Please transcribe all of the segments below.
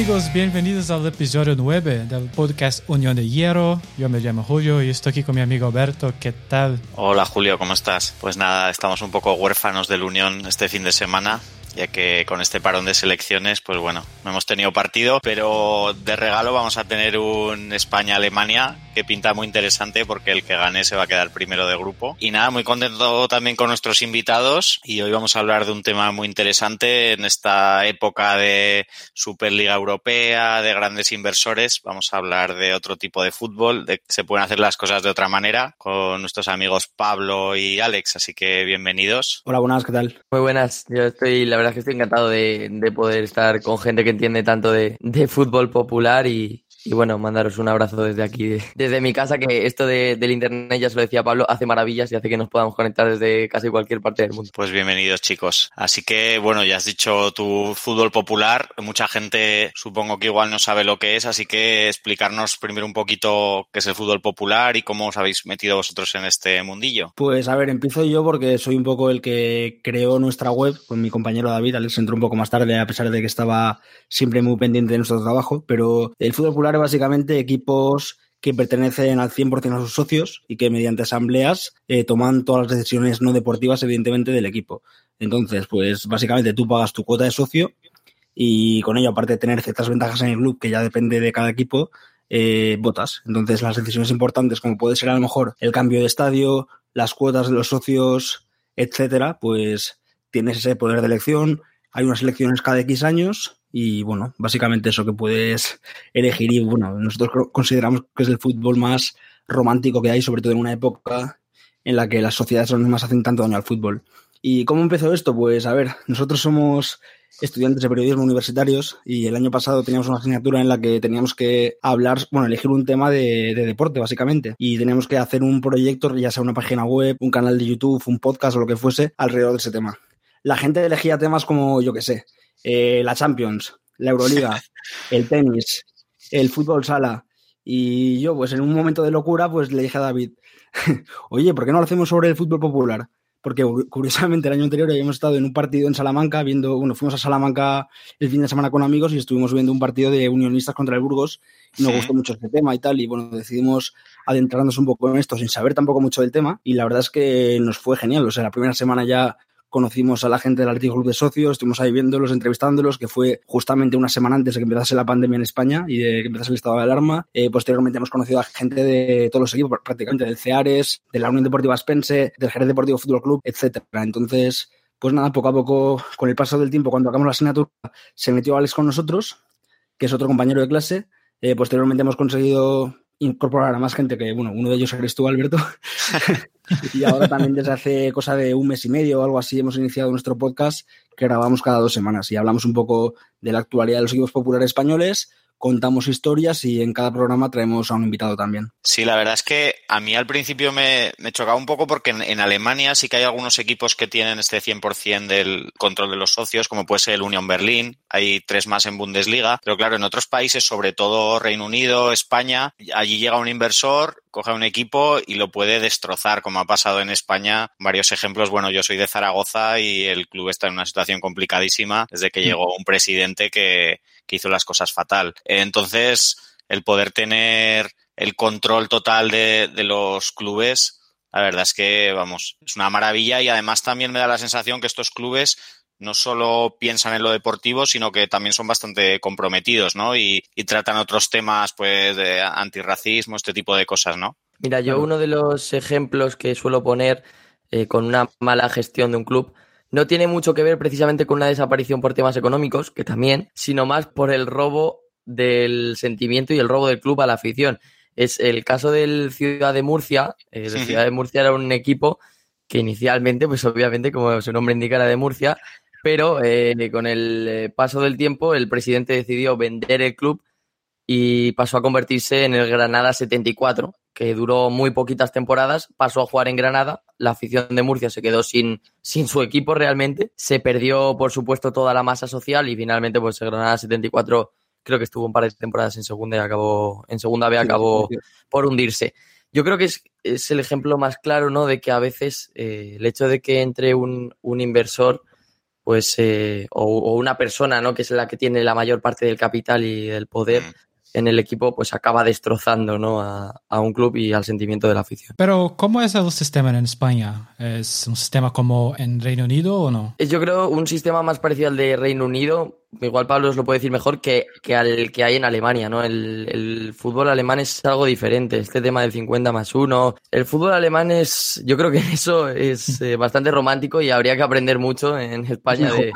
amigos, bienvenidos al episodio 9 del podcast Unión de Hierro. Yo me llamo Julio y estoy aquí con mi amigo Alberto. ¿Qué tal? Hola Julio, ¿cómo estás? Pues nada, estamos un poco huérfanos del Unión este fin de semana ya que con este parón de selecciones, pues bueno, no hemos tenido partido, pero de regalo vamos a tener un España-Alemania que pinta muy interesante porque el que gane se va a quedar primero de grupo. Y nada, muy contento también con nuestros invitados y hoy vamos a hablar de un tema muy interesante en esta época de Superliga Europea, de grandes inversores. Vamos a hablar de otro tipo de fútbol, de que se pueden hacer las cosas de otra manera con nuestros amigos Pablo y Alex, así que bienvenidos. Hola, buenas, ¿qué tal? Muy buenas, yo estoy, la verdad es que estoy encantado de, de poder estar con gente que entiende tanto de, de fútbol popular y, y bueno, mandaros un abrazo desde aquí, desde mi casa, que esto de, del internet, ya se lo decía Pablo, hace maravillas y hace que nos podamos conectar desde casi cualquier parte del mundo. Pues bienvenidos chicos. Así que bueno, ya has dicho tu fútbol popular. Mucha gente supongo que igual no sabe lo que es, así que explicarnos primero un poquito qué es el fútbol popular y cómo os habéis metido vosotros en este mundillo. Pues a ver, empiezo yo porque soy un poco el que creó nuestra web con mi compañero David. Alex entró un poco más tarde a pesar de que estaba siempre muy pendiente de nuestro trabajo, pero el fútbol popular básicamente equipos que pertenecen al 100% a sus socios y que mediante asambleas eh, toman todas las decisiones no deportivas, evidentemente, del equipo. Entonces, pues básicamente tú pagas tu cuota de socio y con ello, aparte de tener ciertas ventajas en el club, que ya depende de cada equipo, eh, votas. Entonces, las decisiones importantes, como puede ser a lo mejor el cambio de estadio, las cuotas de los socios, etcétera, pues tienes ese poder de elección. Hay unas elecciones cada X años y bueno, básicamente eso que puedes elegir. Y bueno, nosotros consideramos que es el fútbol más romántico que hay, sobre todo en una época en la que las sociedades más hacen tanto daño al fútbol. ¿Y cómo empezó esto? Pues a ver, nosotros somos estudiantes de periodismo universitarios y el año pasado teníamos una asignatura en la que teníamos que hablar, bueno, elegir un tema de, de, deporte básicamente y teníamos que hacer un proyecto, ya sea una página web, un canal de YouTube, un podcast o lo que fuese, alrededor de ese tema. La gente elegía temas como, yo qué sé, eh, la Champions, la Euroliga, el tenis, el fútbol sala. Y yo, pues en un momento de locura, pues le dije a David, oye, ¿por qué no lo hacemos sobre el fútbol popular? Porque curiosamente el año anterior habíamos estado en un partido en Salamanca viendo, bueno, fuimos a Salamanca el fin de semana con amigos y estuvimos viendo un partido de unionistas contra el Burgos y nos sí. gustó mucho este tema y tal y bueno, decidimos adentrarnos un poco en esto sin saber tampoco mucho del tema y la verdad es que nos fue genial, o sea, la primera semana ya conocimos a la gente del Atlético Club de Socios, estuvimos ahí viéndolos, entrevistándolos, que fue justamente una semana antes de que empezase la pandemia en España y de que empezase el estado de alarma. Eh, posteriormente hemos conocido a gente de todos los equipos, prácticamente del CEARES, de la Unión Deportiva Spense, del Jerez Deportivo Fútbol Club, etcétera. Entonces, pues nada, poco a poco, con el paso del tiempo, cuando acabamos la asignatura, se metió Alex con nosotros, que es otro compañero de clase. Eh, posteriormente hemos conseguido incorporar a más gente que, bueno, uno de ellos eres tú, Alberto. y ahora también desde hace cosa de un mes y medio o algo así hemos iniciado nuestro podcast que grabamos cada dos semanas y hablamos un poco de la actualidad de los equipos populares españoles, contamos historias y en cada programa traemos a un invitado también. Sí, la verdad es que a mí al principio me, me chocaba un poco porque en, en, Alemania sí que hay algunos equipos que tienen este 100% del control de los socios, como puede ser el Union Berlin, hay tres más en Bundesliga, pero claro, en otros países, sobre todo Reino Unido, España, allí llega un inversor, coge un equipo y lo puede destrozar, como ha pasado en España. Varios ejemplos, bueno, yo soy de Zaragoza y el club está en una situación complicadísima desde que llegó un presidente que, que hizo las cosas fatal. Entonces, el poder tener el control total de, de, los clubes, la verdad es que, vamos, es una maravilla y además también me da la sensación que estos clubes no solo piensan en lo deportivo, sino que también son bastante comprometidos, ¿no? Y, y tratan otros temas, pues, de antirracismo, este tipo de cosas, ¿no? Mira, yo uno de los ejemplos que suelo poner eh, con una mala gestión de un club no tiene mucho que ver precisamente con una desaparición por temas económicos, que también, sino más por el robo del sentimiento y el robo del club a la afición. Es el caso del Ciudad de Murcia. Eh, el Ciudad de Murcia era un equipo que inicialmente, pues obviamente, como su nombre indica, era de Murcia, pero eh, con el paso del tiempo el presidente decidió vender el club y pasó a convertirse en el Granada 74, que duró muy poquitas temporadas, pasó a jugar en Granada, la afición de Murcia se quedó sin, sin su equipo realmente, se perdió por supuesto toda la masa social y finalmente pues el Granada 74 creo que estuvo un par de temporadas en segunda y acabó, en segunda B acabó por hundirse. Yo creo que es, es el ejemplo más claro, ¿no? De que a veces eh, el hecho de que entre un, un inversor pues, eh, o, o, una persona, ¿no? Que es la que tiene la mayor parte del capital y del poder. En el equipo pues acaba destrozando ¿no? a, a, un club y al sentimiento de la afición. Pero ¿cómo es el sistema en España? ¿Es un sistema como en Reino Unido o no? Yo creo un sistema más parecido al de Reino Unido. Igual Pablo os lo puede decir mejor que, que al que hay en Alemania, ¿no? El, el, fútbol alemán es algo diferente. Este tema del 50 más 1. El fútbol alemán es, yo creo que eso es eh, bastante romántico y habría que aprender mucho en España de,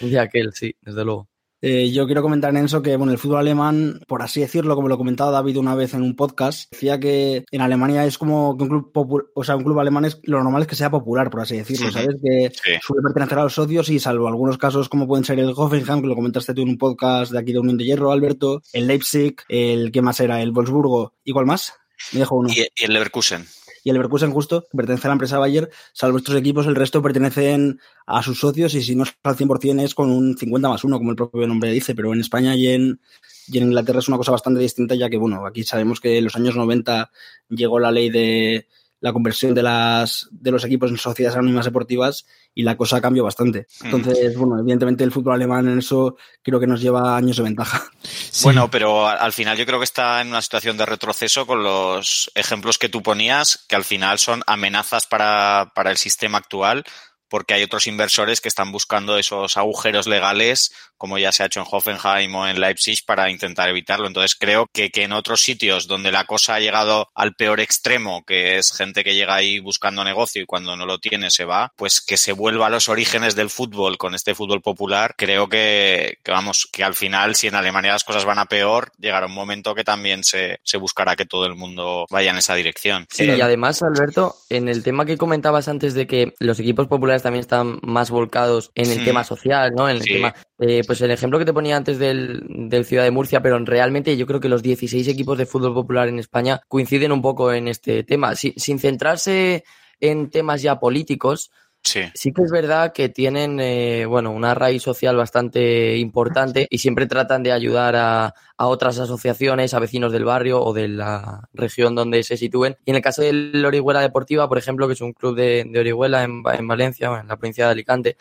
de aquel, sí, desde luego. Eh, yo quiero comentar en eso que, bueno, el fútbol alemán, por así decirlo, como lo comentaba David una vez en un podcast, decía que en Alemania es como que un club o sea, un club alemán es lo normal es que sea popular, por así decirlo, ¿sabes? Que sí. suele pertenecer a los socios y salvo algunos casos como pueden ser el Hoffenheim, que lo comentaste tú en un podcast de aquí de Unión de Hierro, Alberto, el Leipzig, el que más era? El Wolfsburgo, ¿y cuál más? Me dejo uno. Y, y el Leverkusen y el Leverkusen justo, pertenece a la empresa Bayer, salvo estos equipos, el resto pertenecen a sus socios y si no es al 100% es con un 50 más 1, como el propio nombre dice, pero en España y en, y en Inglaterra es una cosa bastante distinta, ya que, bueno, aquí sabemos que en los años 90 llegó la ley de la conversión de, las, de los equipos en sociedades anónimas deportivas y la cosa cambió bastante. Entonces, mm. bueno, evidentemente el fútbol alemán en eso creo que nos lleva años de ventaja. Sí. Bueno, pero al final yo creo que está en una situación de retroceso con los ejemplos que tú ponías, que al final son amenazas para, para el sistema actual porque hay otros inversores que están buscando esos agujeros legales, como ya se ha hecho en Hoffenheim o en Leipzig, para intentar evitarlo. Entonces creo que, que en otros sitios donde la cosa ha llegado al peor extremo, que es gente que llega ahí buscando negocio y cuando no lo tiene se va, pues que se vuelva a los orígenes del fútbol con este fútbol popular, creo que, que vamos, que al final, si en Alemania las cosas van a peor, llegará un momento que también se, se buscará que todo el mundo vaya en esa dirección. Sí, y además, Alberto, en el tema que comentabas antes de que los equipos populares también están más volcados en el sí. tema social, ¿no? En el sí. tema, eh, pues el ejemplo que te ponía antes del, del, Ciudad de Murcia, pero realmente yo creo que los 16 equipos de fútbol popular en España coinciden un poco en este tema, sin, sin centrarse en temas ya políticos. Sí. sí. que es verdad que tienen eh, bueno una raíz social bastante importante y siempre tratan de ayudar a, a, otras asociaciones, a vecinos del barrio o de la región donde se sitúen. Y en el caso del Orihuela Deportiva, por ejemplo, que es un club de, de Orihuela en, en Valencia, en la provincia de Alicante,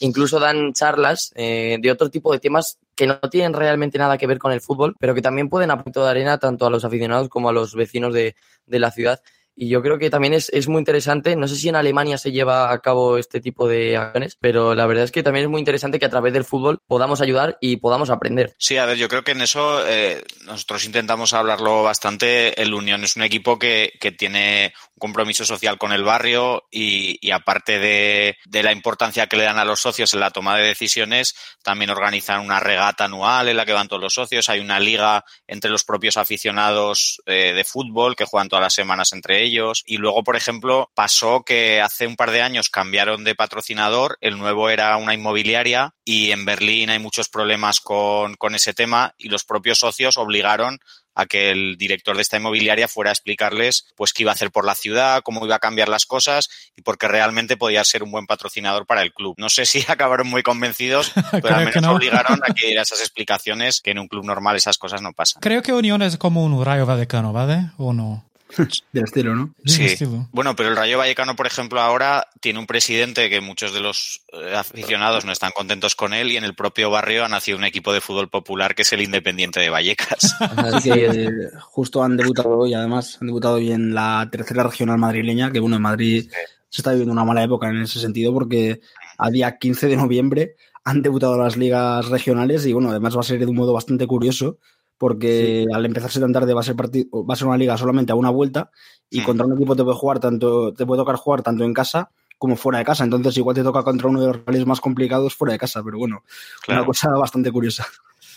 incluso dan charlas eh, de otro tipo de temas que no tienen realmente nada que ver con el fútbol, pero que también pueden apuntar de arena tanto a los aficionados como a los vecinos de, de la ciudad. Y yo creo que también es, es, muy interesante. No sé si en Alemania se lleva a cabo este tipo de acciones, pero la verdad es que también es muy interesante que a través del fútbol podamos ayudar y podamos aprender. Sí, a ver, yo creo que en eso eh, nosotros intentamos hablarlo bastante. El Unión es un equipo que, que tiene compromiso social con el barrio y, y aparte de, de, la importancia que le dan a los socios en la toma de decisiones, también organizan una regata anual en la que van todos los socios. Hay una liga entre los propios aficionados eh, de fútbol que juegan todas las semanas entre ellos. Y luego, por ejemplo, pasó que hace un par de años cambiaron de patrocinador. El nuevo era una inmobiliaria y en Berlín hay muchos problemas con, con ese tema y los propios socios obligaron a que el director de esta inmobiliaria fuera a explicarles pues qué iba a hacer por la ciudad, cómo iba a cambiar las cosas y porque realmente podía ser un buen patrocinador para el club. No sé si acabaron muy convencidos, pero al menos no. obligaron a que diera esas explicaciones que en un club normal esas cosas no pasan. Creo que Unión es como un Rayo Vallecano, ¿vale? ¿O no? Del estilo, ¿no? Sí. Estilo. Bueno, pero el Rayo Vallecano, por ejemplo, ahora tiene un presidente que muchos de los eh, aficionados no están contentos con él y en el propio barrio ha nacido un equipo de fútbol popular que es el Independiente de Vallecas. Así que eh, justo han debutado hoy, además, han debutado hoy en la tercera regional madrileña, que bueno, en Madrid se está viviendo una mala época en ese sentido porque a día 15 de noviembre han debutado las ligas regionales y bueno, además va a ser de un modo bastante curioso porque sí. al empezarse tan tarde va a ser partido, va a ser una liga solamente a una vuelta y sí. contra un equipo te puede jugar tanto, te puede tocar jugar tanto en casa como fuera de casa. Entonces igual te toca contra uno de los rivales más complicados fuera de casa, pero bueno, claro. una cosa bastante curiosa.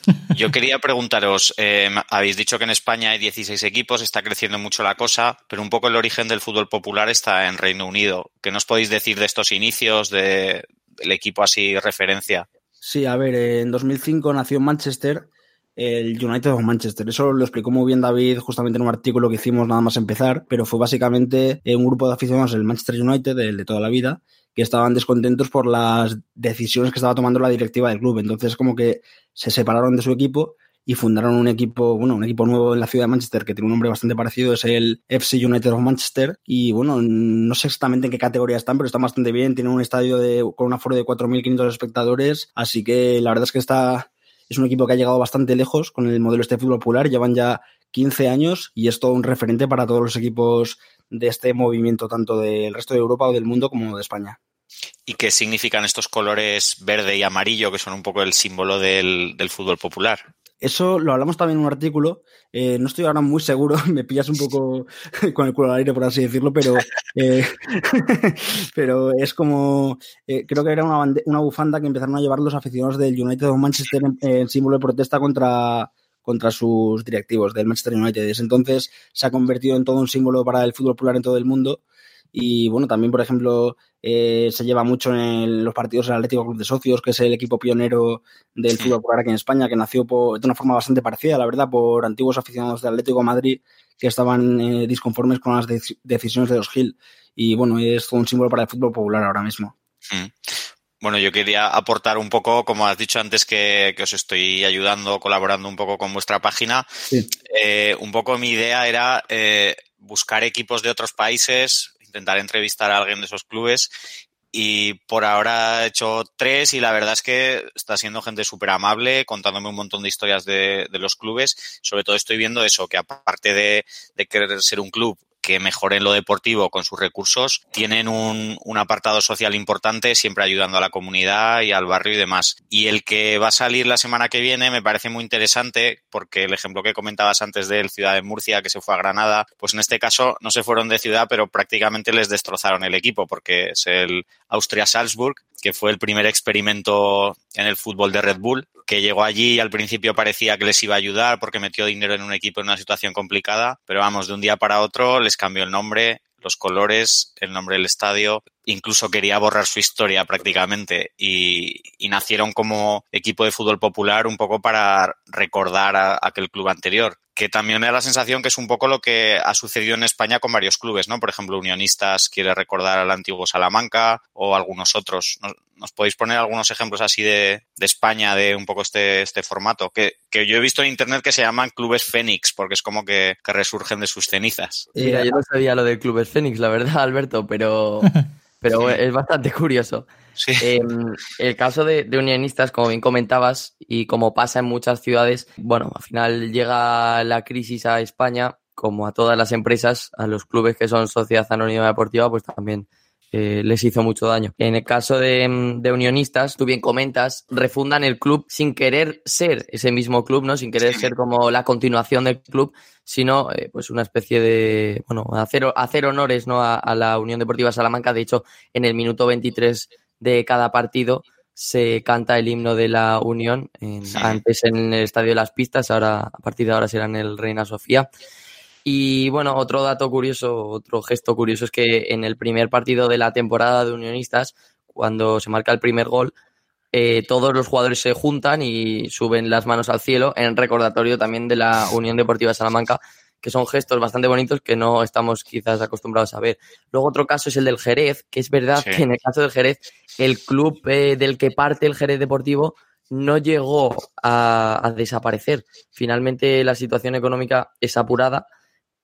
Yo quería preguntaros, eh, habéis dicho que en España hay 16 equipos, está creciendo mucho la cosa, pero un poco el origen del fútbol popular está en Reino Unido. ¿Qué nos podéis decir de estos inicios, de, del equipo así referencia? Sí, a ver, en 2005 nació en Manchester el United of Manchester. Eso lo explicó muy bien David justamente en un artículo que hicimos nada más empezar, pero fue básicamente un grupo de aficionados del Manchester United, el de toda la vida, que estaban descontentos por las decisiones que estaba tomando la directiva del club. Entonces como que se separaron de su equipo y fundaron un equipo, bueno, un equipo nuevo en la ciudad de Manchester que tiene un nombre bastante parecido, es el FC United of Manchester. Y bueno, no sé exactamente en qué categoría están, pero están bastante bien. Tienen un estadio de, con un aforo de 4.500 espectadores, así que la verdad es que está, es un equipo que ha llegado bastante lejos con el modelo este fútbol popular. Llevan ya 15 años y es todo un referente para todos los equipos de este movimiento, tanto del resto de Europa o del mundo como de España. ¿Y qué significan estos colores verde y amarillo, que son un poco el símbolo del fútbol popular? Eso lo hablamos también en un artículo. Eh, no estoy ahora muy seguro, me pillas un poco con el culo al aire, por así decirlo, pero, eh, pero es como. Eh, creo que era una, una, bufanda que empezaron a llevar los aficionados del United of Manchester en, símbolo de protesta contra, contra sus directivos del Manchester United. Desde entonces se ha convertido en todo un símbolo para el fútbol popular en todo el mundo. Y bueno, también, por ejemplo, eh, se lleva mucho en los partidos del Atlético Club de Socios, que es el equipo pionero del fútbol popular aquí en España, que nació de una forma bastante parecida, la verdad, por antiguos aficionados del Atlético Madrid que estaban eh, disconformes con las decisiones de los Gil. Y bueno, es un símbolo para el fútbol popular ahora mismo. Mm. Bueno, yo quería aportar un poco, como has dicho antes, que, os estoy ayudando, colaborando un poco con vuestra página. Eh, un poco mi idea era buscar equipos de otros países, intentar entrevistar a alguien de esos clubes y por ahora he hecho tres y la verdad es que está siendo gente súper amable, contándome un montón de historias de, los clubes. Sobre todo estoy viendo eso, que aparte de querer ser un club que mejoren lo deportivo con sus recursos, tienen un, un, apartado social importante, siempre ayudando a la comunidad y al barrio y demás. Y el que va a salir la semana que viene me parece muy interesante porque el ejemplo que comentabas antes del Ciudad de Murcia que se fue a Granada, pues en este caso no se fueron de ciudad, pero prácticamente les destrozaron el equipo porque es el Austria Salzburg que fue el primer experimento en el fútbol de Red Bull, que llegó allí y al principio parecía que les iba a ayudar porque metió dinero en un equipo en una situación complicada, pero vamos, de un día para otro les cambió el nombre, los colores, el nombre del estadio, incluso quería borrar su historia prácticamente y, nacieron como equipo de fútbol popular un poco para recordar a aquel club anterior que también me da la sensación que es un poco lo que ha sucedido en España con varios clubes, ¿no? Por ejemplo, Unionistas quiere recordar al antiguo Salamanca o algunos otros. ¿Nos, nos podéis poner algunos ejemplos así de, de, España, de un poco este, este formato? Que, que, yo he visto en internet que se llaman clubes Fénix, porque es como que, que resurgen de sus cenizas. Mira, yo no sabía lo de clubes Fénix, la verdad, Alberto, pero, pero sí. es bastante curioso. Sí. Eh, el caso de, de, unionistas, como bien comentabas, y como pasa en muchas ciudades, bueno, al final llega la crisis a España, como a todas las empresas, a los clubes que son sociedad anónima deportiva, pues también eh, les hizo mucho daño. En el caso de, de, unionistas, tú bien comentas, refundan el club sin querer ser ese mismo club, ¿no? Sin querer ser como la continuación del club, sino eh, pues una especie de, bueno, hacer, hacer honores, ¿no? A, a la Unión Deportiva Salamanca. De hecho, en el minuto 23 de cada partido se canta el himno de la Unión, en, sí. antes en el Estadio de las Pistas, ahora a partir de ahora será en el Reina Sofía. Y bueno, otro dato curioso, otro gesto curioso es que en el primer partido de la temporada de Unionistas, cuando se marca el primer gol, eh, todos los jugadores se juntan y suben las manos al cielo en recordatorio también de la Unión Deportiva Salamanca, que son gestos bastante bonitos que no estamos quizás acostumbrados a ver. Luego otro caso es el del Jerez, que es verdad sí. que en el caso del Jerez, el club eh, del que parte el Jerez Deportivo no llegó a, a, desaparecer. Finalmente la situación económica es apurada,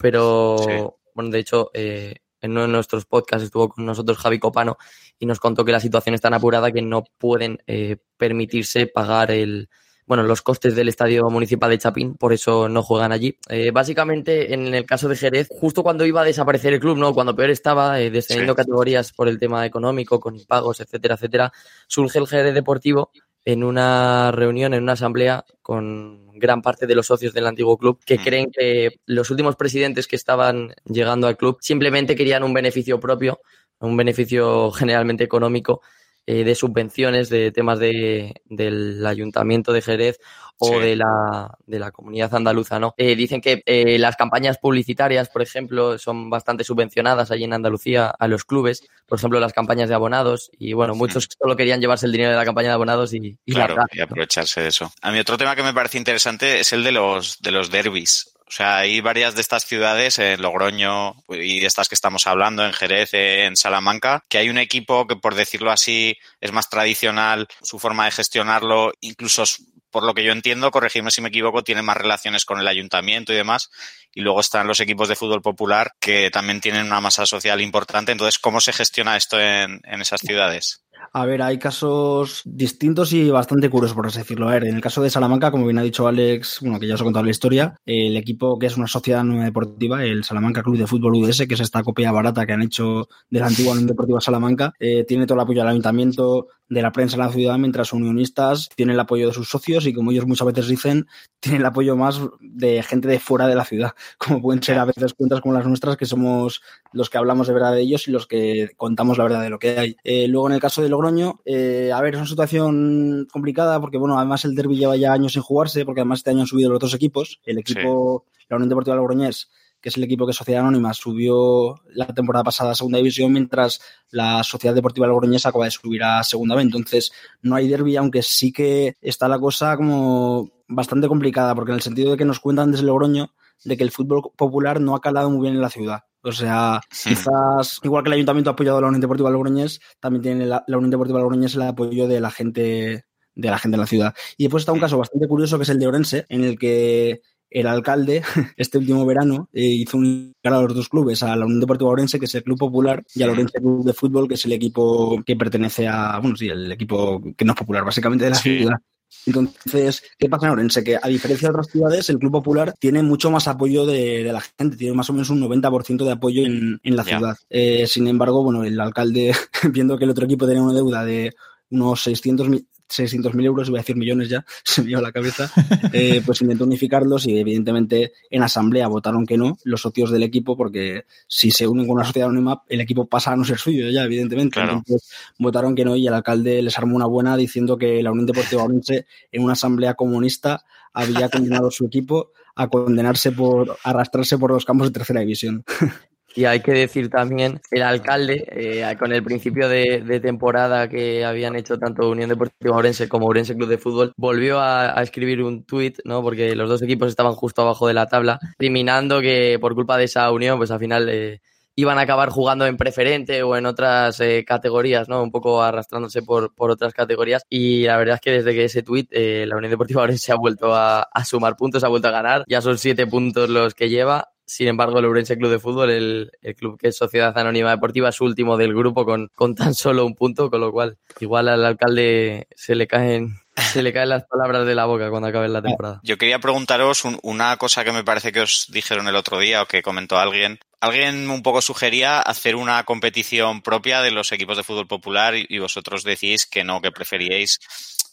pero sí. bueno, de hecho, eh, en uno de nuestros podcasts estuvo con nosotros Javi Copano y nos contó que la situación es tan apurada que no pueden eh, permitirse pagar el, bueno, los costes del estadio municipal de Chapín, por eso no juegan allí. Eh, básicamente, en el caso de Jerez, justo cuando iba a desaparecer el club, ¿no? Cuando peor estaba, eh, descendiendo sí. categorías por el tema económico, con impagos, etcétera, etcétera, surge el Jerez Deportivo en una reunión, en una asamblea con gran parte de los socios del antiguo club que mm. creen que los últimos presidentes que estaban llegando al club simplemente querían un beneficio propio, un beneficio generalmente económico eh, de subvenciones, de temas de, del ayuntamiento de Jerez o sí. de, la, de la comunidad andaluza, ¿no? Eh, dicen que eh, las campañas publicitarias, por ejemplo, son bastante subvencionadas allí en Andalucía a los clubes, por ejemplo, las campañas de abonados, y bueno, muchos solo querían llevarse el dinero de la campaña de abonados y, y claro, y aprovecharse de eso. A mí otro tema que me parece interesante es el de los, de los derbis. Sea, hay varias de estas ciudades, en Logroño y de estas que estamos hablando, en Jerez, en Salamanca, que hay un equipo que, por decirlo así, es más tradicional, su forma de gestionarlo, incluso por lo que yo entiendo, corregirme si me equivoco, tienen más relaciones con el ayuntamiento y demás. Y luego están los equipos de fútbol popular que también tienen una masa social importante. Entonces, ¿cómo se gestiona esto en esas ciudades? A ver, hay casos distintos y bastante curiosos, por así decirlo. A ver, en el caso de Salamanca, como bien ha dicho Alex, bueno, que ya os he contado la historia, el equipo que es una sociedad nueva deportiva, el Salamanca Club de Fútbol UDS, que es esta copia barata que han hecho de la antigua Unión Deportiva Salamanca, eh, tiene todo el apoyo del ayuntamiento, de la prensa en la ciudad, mientras unionistas tienen el apoyo de sus socios y, como ellos muchas veces dicen, tienen el apoyo más de gente de fuera de la ciudad, como pueden ser a veces cuentas como las nuestras, que somos los que hablamos de verdad de ellos y los que contamos la verdad de lo que hay. Eh, luego, en el caso de Logroño, eh, a ver, es una situación complicada porque, bueno, además el derby lleva ya años sin jugarse, porque además este año han subido los otros equipos. El equipo, la Unión Deportiva Logroñés que es el equipo que Sociedad Anónima subió la temporada pasada a segunda división, mientras la Sociedad Deportiva Logroñesa acaba de subir a segunda vez. Entonces, no hay derby, aunque sí que está la cosa como bastante complicada, porque en el sentido de que nos cuentan desde Logroño de que el fútbol popular no ha calado muy bien en la ciudad. O sea, quizás, igual que el Ayuntamiento ha apoyado a la Unión Deportiva Logroñés, también tiene la, la Unión Deportiva Logroñés el apoyo de la gente de la gente en la ciudad. Y después está un caso bastante curioso que es el de Orense, en el que el alcalde este último verano eh, hizo un a los dos clubes, a la Unión Deportiva Orense, que es el club popular, y al Orense Club de Fútbol, que es el equipo que pertenece a, bueno, sí, el equipo que no es popular, básicamente de la ciudad. Entonces, ¿qué pasa en Orense? Que a diferencia de otras ciudades, el Club Popular tiene mucho más apoyo de, de la gente, tiene más o menos un 90% de apoyo en, en la ciudad. Eh, sin embargo, bueno, el alcalde, viendo que el otro equipo tenía una deuda de unos 600 mil 600.000 euros, voy a decir millones ya, se me dio la cabeza, eh, pues intentó unificarlos y evidentemente en asamblea votaron que no los socios del equipo porque si se unen con una sociedad anónima el equipo pasa a no ser suyo ya, evidentemente. Entonces votaron que no y el alcalde les armó una buena diciendo que la Unión Deportiva Orense en una asamblea comunista había condenado a su equipo a condenarse por arrastrarse por los campos de tercera división. Y hay que decir también, el alcalde, eh, con el principio de, temporada que habían hecho tanto Unión Deportiva Orense como Orense Club de Fútbol, volvió a, escribir un tuit, ¿no? Porque los dos equipos estaban justo abajo de la tabla, criminando que por culpa de esa unión, pues al final eh, iban a acabar jugando en preferente o en otras eh, categorías, ¿no? Un poco arrastrándose por, por, otras categorías. Y la verdad es que desde que ese tuit, la Unión Deportiva Orense ha vuelto a, a sumar puntos, ha vuelto a ganar. Ya son siete puntos los que lleva sin embargo, el Urense Club de Fútbol, el, club que es Sociedad Anónima Deportiva, es último del grupo con, con tan solo un punto, con lo cual igual al alcalde se le caen se le caen las palabras de la boca cuando acabe la temporada. Yo quería preguntaros una cosa que me parece que os dijeron el otro día o que comentó alguien. Alguien un poco sugería hacer una competición propia de los equipos de fútbol popular y vosotros decís que no, que preferíais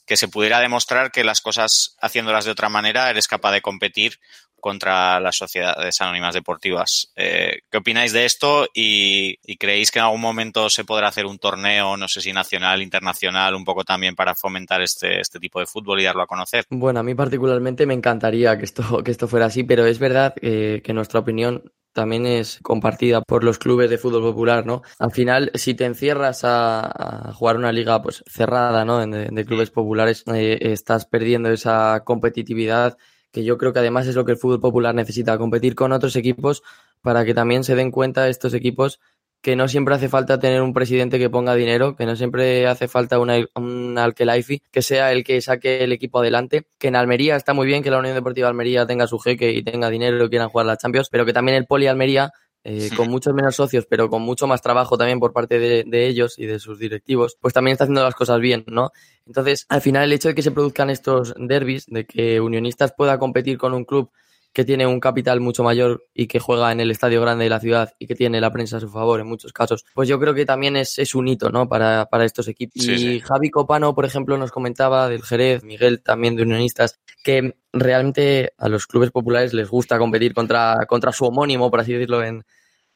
que se pudiera demostrar que las cosas haciéndolas de otra manera eres capaz de competir contra las sociedades anónimas deportivas. Eh, ¿Qué opináis de esto y, creéis que en algún momento se podrá hacer un torneo, no sé si nacional, internacional, un poco también para fomentar este, este tipo de fútbol y darlo a conocer? Bueno, a mí particularmente me encantaría que esto, que esto fuera así, pero es verdad eh, que nuestra opinión también es compartida por los clubes de fútbol popular, ¿no? Al final, si te encierras a, jugar una liga pues cerrada, ¿no? De, clubes populares, eh, estás perdiendo esa competitividad que yo creo que además es lo que el fútbol popular necesita, competir con otros equipos para que también se den cuenta estos equipos que no siempre hace falta tener un presidente que ponga dinero, que no siempre hace falta un Alkelaifi que sea el que saque el equipo adelante, que en Almería está muy bien que la Unión Deportiva Almería tenga su jeque y tenga dinero y quieran jugar la Champions, pero que también el Poli Almería eh, con muchos menos socios, pero con mucho más trabajo también por parte de, de, ellos y de sus directivos, pues también está haciendo las cosas bien, ¿no? Entonces, al final, el hecho de que se produzcan estos derbis, de que Unionistas pueda competir con un club que tiene un capital mucho mayor y que juega en el estadio grande de la ciudad y que tiene la prensa a su favor en muchos casos, pues yo creo que también es, es un hito ¿no? para, para estos equipos. y Javi Copano, por ejemplo, nos comentaba del Jerez, Miguel también de Unionistas, que realmente a los clubes populares les gusta competir contra, contra su homónimo, por así decirlo, en,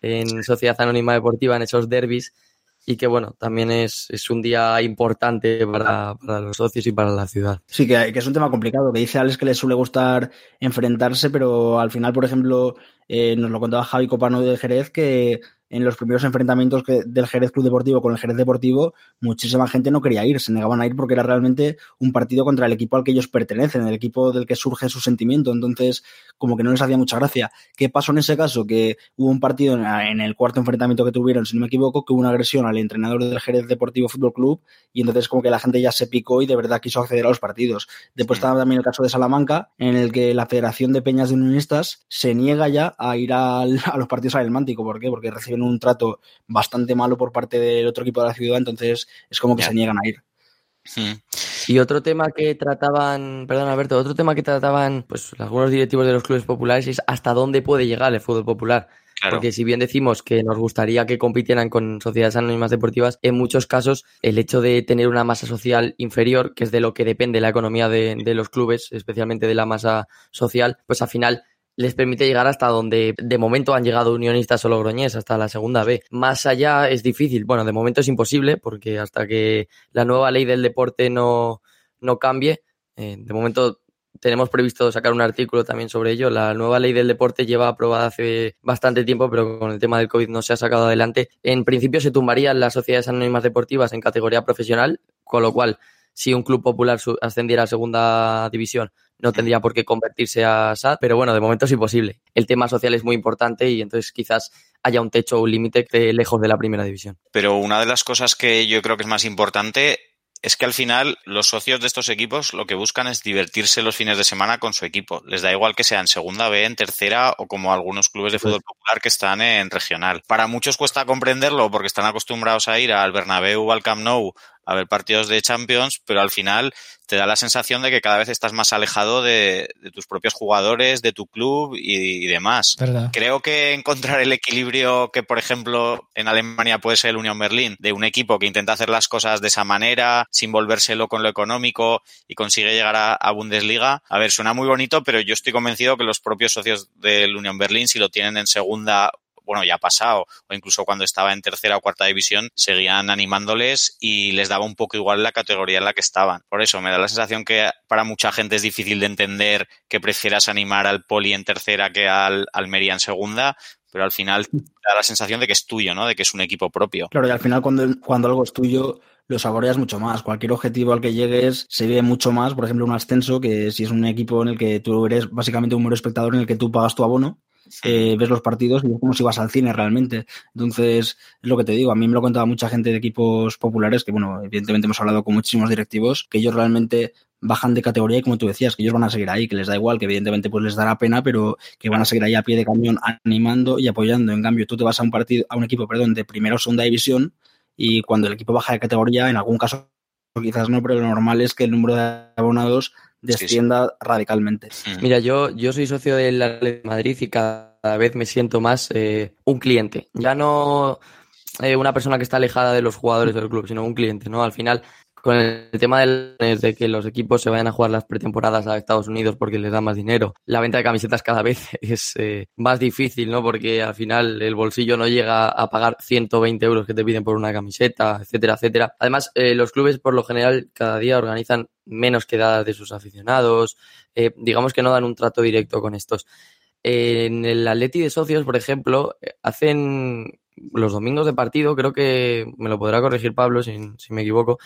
en Sociedad Anónima Deportiva, en esos derbis y que bueno, también es, es un día importante para, para, los socios y para la ciudad. Sí, que, es un tema complicado, que dice Alex que le suele gustar enfrentarse, pero al final, por ejemplo, eh, nos lo contaba Javi Copano de Jerez, que en los primeros enfrentamientos del Jerez Club Deportivo con el Jerez Deportivo, muchísima gente no quería ir, se negaban a ir porque era realmente un partido contra el equipo al que ellos pertenecen, el equipo del que surge su sentimiento. Entonces, como que no les hacía mucha gracia. ¿Qué pasó en ese caso? Que hubo un partido en, el cuarto enfrentamiento que tuvieron, si no me equivoco, que hubo una agresión al entrenador del Jerez Deportivo Fútbol Club y entonces como que la gente ya se picó y de verdad quiso acceder a los partidos. Después estaba también el caso de Salamanca, en el que la Federación de Peñas de Unionistas se niega ya a ir a los partidos al Mántico. ¿Por qué? Porque reciben un trato bastante malo por parte del otro equipo de la ciudad, entonces es como que se niegan a ir. Y otro tema que trataban, perdón Alberto, otro tema que trataban pues algunos directivos de los clubes populares es hasta dónde puede llegar el fútbol popular. Porque si bien decimos que nos gustaría que compitieran con sociedades anónimas deportivas, en muchos casos el hecho de tener una masa social inferior, que es de lo que depende la economía de, de los clubes, especialmente de la masa social, pues al final les permite llegar hasta donde de momento han llegado unionistas o logroñés, hasta la segunda B. Más allá es difícil, bueno, de momento es imposible porque hasta que la nueva ley del deporte no, no cambie, eh, de momento tenemos previsto sacar un artículo también sobre ello. La nueva ley del deporte lleva aprobada hace bastante tiempo, pero con el tema del COVID no se ha sacado adelante. En principio se tumbarían las sociedades anónimas deportivas en categoría profesional, con lo cual si un club popular ascendiera a segunda división, no tendría por qué convertirse a SAD, pero bueno, de momento es imposible. El tema social es muy importante y entonces quizás haya un techo o un límite lejos de la primera división. Pero una de las cosas que yo creo que es más importante es que al final los socios de estos equipos lo que buscan es divertirse los fines de semana con su equipo. Les da igual que sea en segunda B, en tercera o como algunos clubes de fútbol popular que están en regional. Para muchos cuesta comprenderlo porque están acostumbrados a ir al Bernabéu o al Camp Nou a ver partidos de Champions, pero al final te da la sensación de que cada vez estás más alejado de, tus propios jugadores, de tu club y, demás. Creo que encontrar el equilibrio que, por ejemplo, en Alemania puede ser el Unión Berlín, de un equipo que intenta hacer las cosas de esa manera, sin volvérselo con lo económico y consigue llegar a, a Bundesliga. A ver, suena muy bonito, pero yo estoy convencido que los propios socios del Unión Berlín, si lo tienen en segunda bueno, ya ha pasado, o incluso cuando estaba en tercera o cuarta división, seguían animándoles y les daba un poco igual la categoría en la que estaban. Por eso me da la sensación que para mucha gente es difícil de entender que prefieras animar al Poli en tercera que al Almería en segunda, pero al final da la sensación de que es tuyo, ¿no? De que es un equipo propio. Claro, y al final cuando, cuando algo es tuyo, lo saboreas mucho más. Cualquier objetivo al que llegues se ve mucho más. Por ejemplo, un ascenso, que si es un equipo en el que tú eres básicamente un mero espectador en el que tú pagas tu abono, eh, ves los partidos y es como si vas al cine realmente. Entonces, es lo que te digo, a mí me lo contaba mucha gente de equipos populares, que bueno, evidentemente hemos hablado con muchísimos directivos, que ellos realmente bajan de categoría y como tú decías, que ellos van a seguir ahí, que les da igual, que evidentemente pues les dará pena, pero que van a seguir ahí a pie de camión animando y apoyando. En cambio, tú te vas a un partido, a un equipo, perdón, de primera o segunda división y cuando el equipo baja de categoría, en algún caso quizás no, pero lo normal es que el número de abonados descienda radicalmente. Mira, yo, yo soy socio del de Madrid y cada vez me siento más eh, un cliente. Ya no eh, una persona que está alejada de los jugadores del club, sino un cliente, ¿no? Al final con el tema de que los equipos se vayan a jugar las pretemporadas a Estados Unidos porque les da más dinero. La venta de camisetas cada vez es eh, más difícil, ¿no? Porque al final el bolsillo no llega a pagar 120 euros que te piden por una camiseta, etcétera, etcétera. Además, eh, los clubes por lo general cada día organizan menos quedadas de sus aficionados. Eh, digamos que no dan un trato directo con estos. En el Atleti de socios, por ejemplo, hacen los domingos de partido, creo que me lo podrá corregir Pablo si, si me equivoco,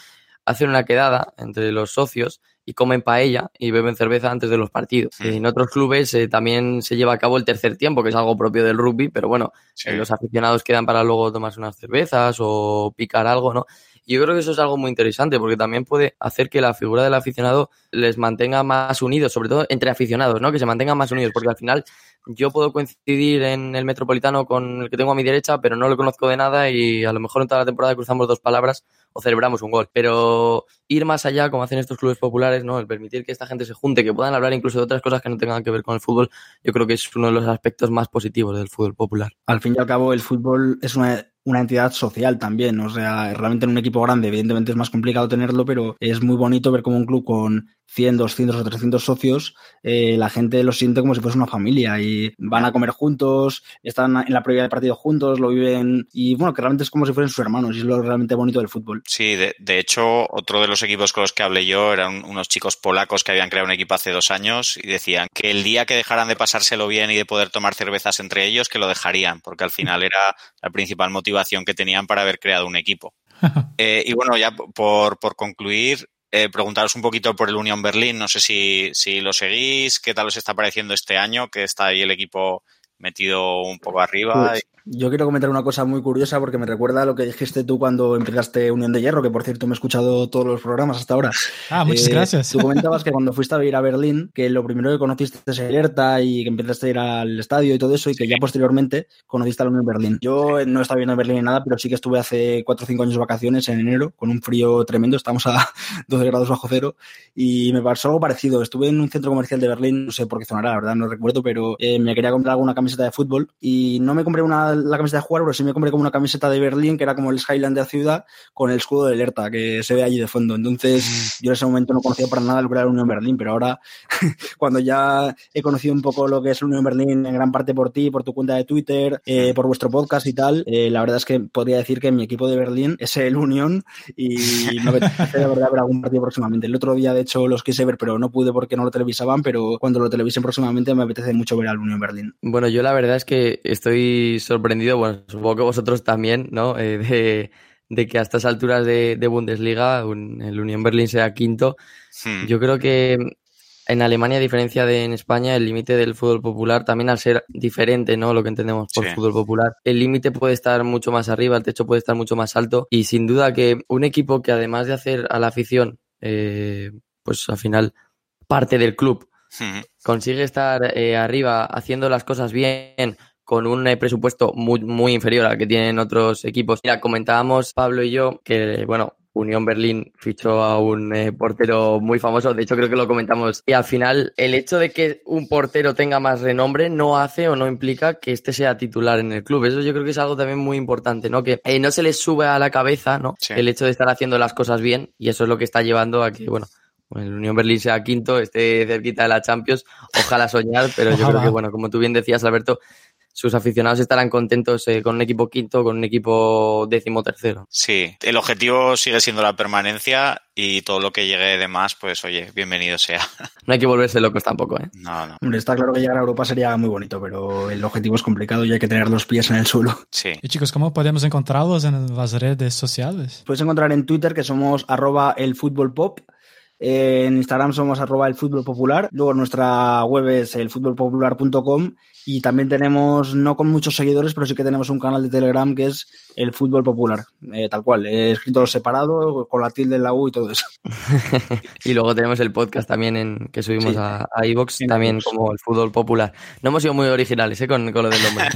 hacen una quedada entre los socios y comen paella y beben cerveza antes de los partidos. En otros clubes eh, también se lleva a cabo el tercer tiempo, que es algo propio del rugby, pero bueno, eh, los aficionados quedan para luego tomarse unas cervezas o picar algo, ¿no? Y yo creo que eso es algo muy interesante porque también puede hacer que la figura del aficionado les mantenga más unidos, sobre todo entre aficionados, ¿no? Que se mantengan más unidos, porque al final yo puedo coincidir en el metropolitano con el que tengo a mi derecha, pero no lo conozco de nada y a lo mejor en toda la temporada cruzamos dos palabras o celebramos un gol. Pero ir más allá, como hacen estos clubes populares, ¿no? El permitir que esta gente se junte, que puedan hablar incluso de otras cosas que no tengan que ver con el fútbol, yo creo que es uno de los aspectos más positivos del fútbol popular. Al fin y al cabo, el fútbol es una una entidad social también. O sea, realmente en un equipo grande, evidentemente es más complicado tenerlo, pero es muy bonito ver como un club con 100, 200 o 300 socios, eh, la gente lo siente como si fuese una familia y van a comer juntos, están en la previa del partido juntos, lo viven y bueno, que realmente es como si fuesen sus hermanos y es lo realmente bonito del fútbol. Sí, de, de hecho, otro de los equipos con los que hablé yo eran unos chicos polacos que habían creado un equipo hace dos años y decían que el día que dejaran de pasárselo bien y de poder tomar cervezas entre ellos, que lo dejarían, porque al final era la principal motivación que tenían para haber creado un equipo. Eh, y bueno, ya por, por concluir, eh, preguntaros un poquito por el Unión Berlín. No sé si, si lo seguís, qué tal os está pareciendo este año, que está ahí el equipo metido un poco arriba. Pues, yo quiero comentar una cosa muy curiosa porque me recuerda a lo que dijiste tú cuando empezaste Unión de Hierro, que por cierto me he escuchado todos los programas hasta ahora. Ah, muchas eh, gracias. Tú comentabas que cuando fuiste a ir a Berlín, que lo primero que conociste es alerta y que empezaste a ir al estadio y todo eso, y que ya posteriormente conociste a la Unión Berlín. Yo no estaba viendo Berlín ni nada, pero sí que estuve hace 4 o 5 años de vacaciones en enero, con un frío tremendo, estamos a 12 grados bajo cero, y me pasó algo parecido. Estuve en un centro comercial de Berlín, no sé por qué zonará, la verdad, no recuerdo, pero eh, me quería comprar alguna camiseta de fútbol y no me compré una, la camiseta de jugar, pero sí me compré como una camiseta de Berlín, que era como el Skyline de la ciudad, con el escudo de alerta que se ve allí de fondo. Entonces, mm. yo en ese momento no conocía para nada lo que era la Unión Berlín, pero ahora, cuando ya he conocido un poco lo que es la Unión Berlín, en gran parte por ti, por tu cuenta de Twitter, eh, por vuestro podcast y tal, eh, la verdad es que podría decir que mi equipo de Berlín es el Unión y me apetece de verdad ver algún partido próximamente. El otro día, de hecho, los quise ver, pero no pude porque no lo televisaban, pero cuando lo televisen próximamente me apetece mucho ver al Unión Berlín. Bueno, yo la verdad es que estoy sorprendido, bueno, supongo que vosotros también, ¿no? Eh, de, que a estas alturas de, Bundesliga el Unión Berlín sea quinto. Hmm. Yo creo que en Alemania, a diferencia de en España, el límite del fútbol popular, también al ser diferente, ¿no? Lo que entendemos por fútbol popular, el límite puede estar mucho más arriba, el techo puede estar mucho más alto. Y sin duda que un equipo que además de hacer a la afición, eh, pues al final parte del club. Consigue estar eh, arriba haciendo las cosas bien, con un eh, presupuesto muy, muy inferior al que tienen otros equipos. Mira, comentábamos Pablo y yo que, bueno, Unión Berlín fichó a un eh, portero muy famoso, de hecho creo que lo comentamos, y al final el hecho de que un portero tenga más renombre no hace o no implica que este sea titular en el club. Eso yo creo que es algo también muy importante, ¿no? Que eh, no se les sube a la cabeza, ¿no? El hecho de estar haciendo las cosas bien y eso es lo que está llevando a que, bueno, el Unión Berlín sea quinto, esté cerquita de la Champions, ojalá soñar, pero yo creo que, bueno, como tú bien decías, Alberto, sus aficionados estarán contentos eh, con un equipo quinto, con un equipo décimo tercero. Sí, el objetivo sigue siendo la permanencia y todo lo que llegue de más, pues oye, bienvenido sea. No hay que volverse locos tampoco, ¿eh? No, no. Hombre, está claro que llegar a Europa sería muy bonito, pero el objetivo es complicado y hay que tener los pies en el suelo. Sí. Y chicos, ¿cómo podemos encontrarlos en las redes sociales? Puedes encontrar en Twitter que somos arroba el fútbol pop en Instagram somos arroba el fútbol popular. Luego nuestra web es elfutbolpopular.com y también tenemos, no con muchos seguidores, pero sí que tenemos un canal de Telegram que es el fútbol popular, eh, tal cual, he escrito separado, con la tilde en la U y todo eso. y luego tenemos el podcast también en, que subimos a, a iVox, también como el fútbol popular. No hemos sido muy originales ¿eh? con, con lo del nombre.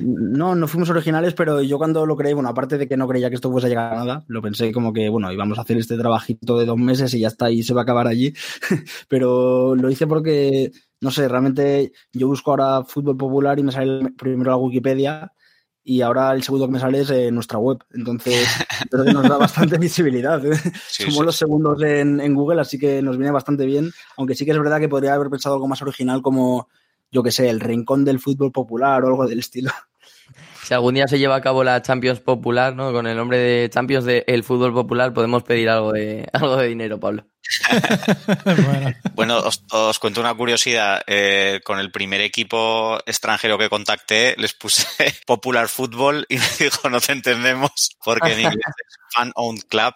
no, no fuimos originales, pero yo cuando lo creí, bueno, aparte de que no creía que esto fuese a llegar a nada, lo pensé como que, bueno, íbamos a hacer este trabajito de dos meses y ya está, y se va a acabar allí. pero lo hice porque no sé, realmente yo busco ahora fútbol popular y me sale primero la Wikipedia y ahora el segundo que me sale es eh, nuestra web. Entonces, creo que nos da bastante visibilidad. ¿eh? Somos los segundos en, Google, así que nos viene bastante bien. Aunque sí que es verdad que podría haber pensado algo más original como, yo que sé, el rincón del fútbol popular o algo del estilo. Si algún día se lleva a cabo la Champions Popular, ¿no? Con el nombre de Champions del el fútbol popular, podemos pedir algo de, algo de dinero, Pablo. bueno, os, cuento una curiosidad. Eh, con el primer equipo extranjero que contacté, les puse Popular Fútbol y me dijo, no te entendemos, porque en inglés es Fan Owned Club.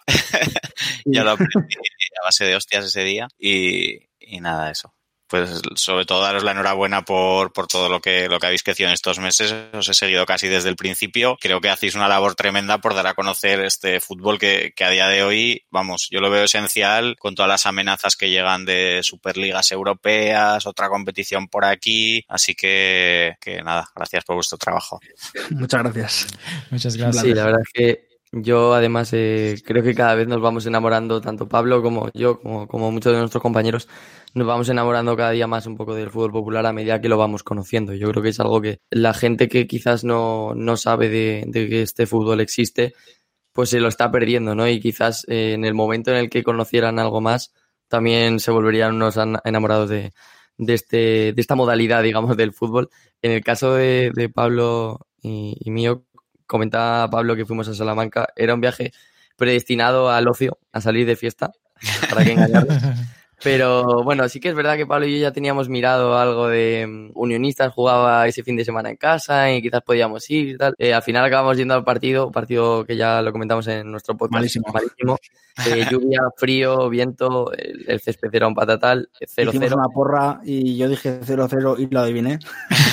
ya lo aprendí a base de hostias ese día. Y, y nada, eso pues sobre todo daros la enhorabuena por, por todo lo que, lo que habéis crecido en estos meses. Os he seguido casi desde el principio. Creo que hacéis una labor tremenda por dar a conocer este fútbol que, que a día de hoy, vamos, yo lo veo esencial con todas las amenazas que llegan de superligas europeas, otra competición por aquí. Así que, que nada, gracias por vuestro trabajo. Muchas gracias. Muchas gracias. Sí, la verdad es que yo además eh, creo que cada vez nos vamos enamorando, tanto Pablo como yo, como, muchos de nuestros compañeros, nos vamos enamorando cada día más un poco del fútbol popular a medida que lo vamos conociendo. Yo creo que es algo que la gente que quizás no, no sabe de, que este fútbol existe, pues se lo está perdiendo, ¿no? Y quizás eh, en el momento en el que conocieran algo más, también se volverían unos enamorados de, de, este, de esta modalidad, digamos, del fútbol. En el caso de, de Pablo y, mío, comentaba Pablo que fuimos a Salamanca, era un viaje predestinado al ocio, a salir de fiesta, para que. Pero bueno, sí que es verdad que Pablo y yo ya teníamos mirado algo de mm, Unionistas, jugaba ese fin de semana en casa y quizás podíamos ir y tal. Eh, al final acabamos yendo al partido, partido que ya lo comentamos en nuestro podcast. Malísimo. malísimo. Eh, lluvia, frío, viento, el, el, césped era un patatal, 0-0. una porra y yo dije 0-0 y lo adiviné.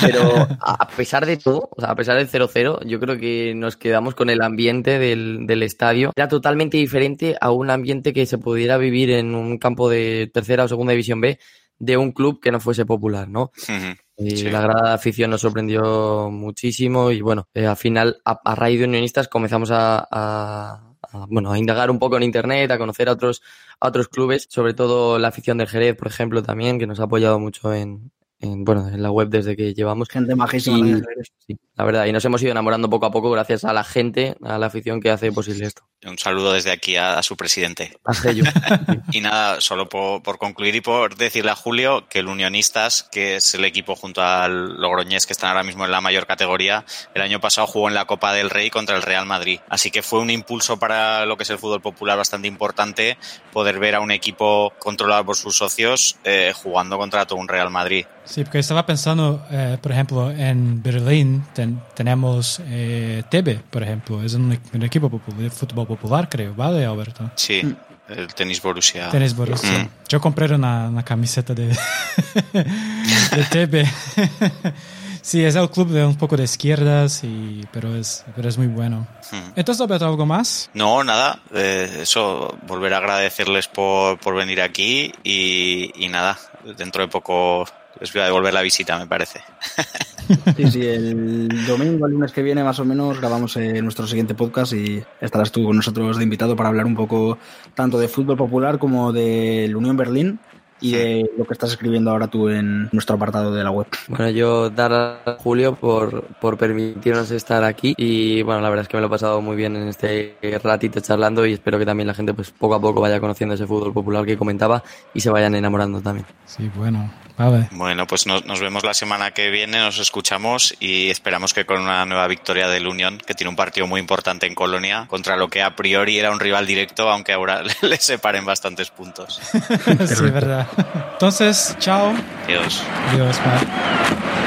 Pero a pesar de todo, o sea, a pesar del 0-0, yo creo que nos quedamos con el ambiente del, del estadio. Era totalmente diferente a un ambiente que se pudiera vivir en un campo de tercera o segunda división B de un club que no fuese popular, ¿no? Uh -huh. Y sí. la grada de afición nos sorprendió muchísimo y bueno, eh, al final, a, a, raíz de Unionistas comenzamos a, a, a, bueno, a indagar un poco en internet, a conocer a otros, a otros clubes, sobre todo la afición del Jerez, por ejemplo, también, que nos ha apoyado mucho en, en, bueno, en la web desde que llevamos. Gente majísima. Y, sí, la verdad, y nos hemos ido enamorando poco a poco gracias a la gente, a la afición que hace posible esto. Un saludo desde aquí a, a su presidente. Y nada, solo por, por, concluir y por decirle a Julio que el Unionistas, que es el equipo junto al Logroñés que están ahora mismo en la mayor categoría, el año pasado jugó en la Copa del Rey contra el Real Madrid. Así que fue un impulso para lo que es el fútbol popular bastante importante poder ver a un equipo controlado por sus socios eh, jugando contra todo un Real Madrid. Sí, porque estaba pensando, eh, por ejemplo, en Berlín ten, tenemos eh, Tebe, por ejemplo, es un, un equipo de fútbol popular, creo, ¿vale, Alberto? Sí. El tenis Borussia. Tenis Borussia. Mm. Yo compré una, una camiseta de, de Tebe. Sí, es el club de un poco de izquierdas, y, pero, es, pero es muy bueno. Hmm. Entonces, Alberto, ¿algo más? No, nada. Eh, eso, volver a agradecerles por, por venir aquí y, y, nada, dentro de poco les voy a devolver la visita, me parece. Sí, sí, el domingo, el lunes que viene, más o menos, grabamos eh, nuestro siguiente podcast y estarás tú con nosotros de invitado para hablar un poco tanto de fútbol popular como del Unión Berlín y de lo que estás escribiendo ahora tú en nuestro apartado de la web. Bueno, yo dar a Julio por, por permitirnos estar aquí y bueno, la verdad es que me lo he pasado muy bien en este ratito charlando y espero que también la gente pues poco a poco vaya conociendo ese fútbol popular que comentaba y se vayan enamorando también. Sí, bueno, vale. Bueno, pues nos, nos vemos la semana que viene, nos escuchamos y esperamos que con una nueva victoria del Unión, que tiene un partido muy importante en Colonia, contra lo que a priori era un rival directo, aunque ahora le separen bastantes puntos. sí, verdad. Entonces, chao. Adiós. Adiós, bye.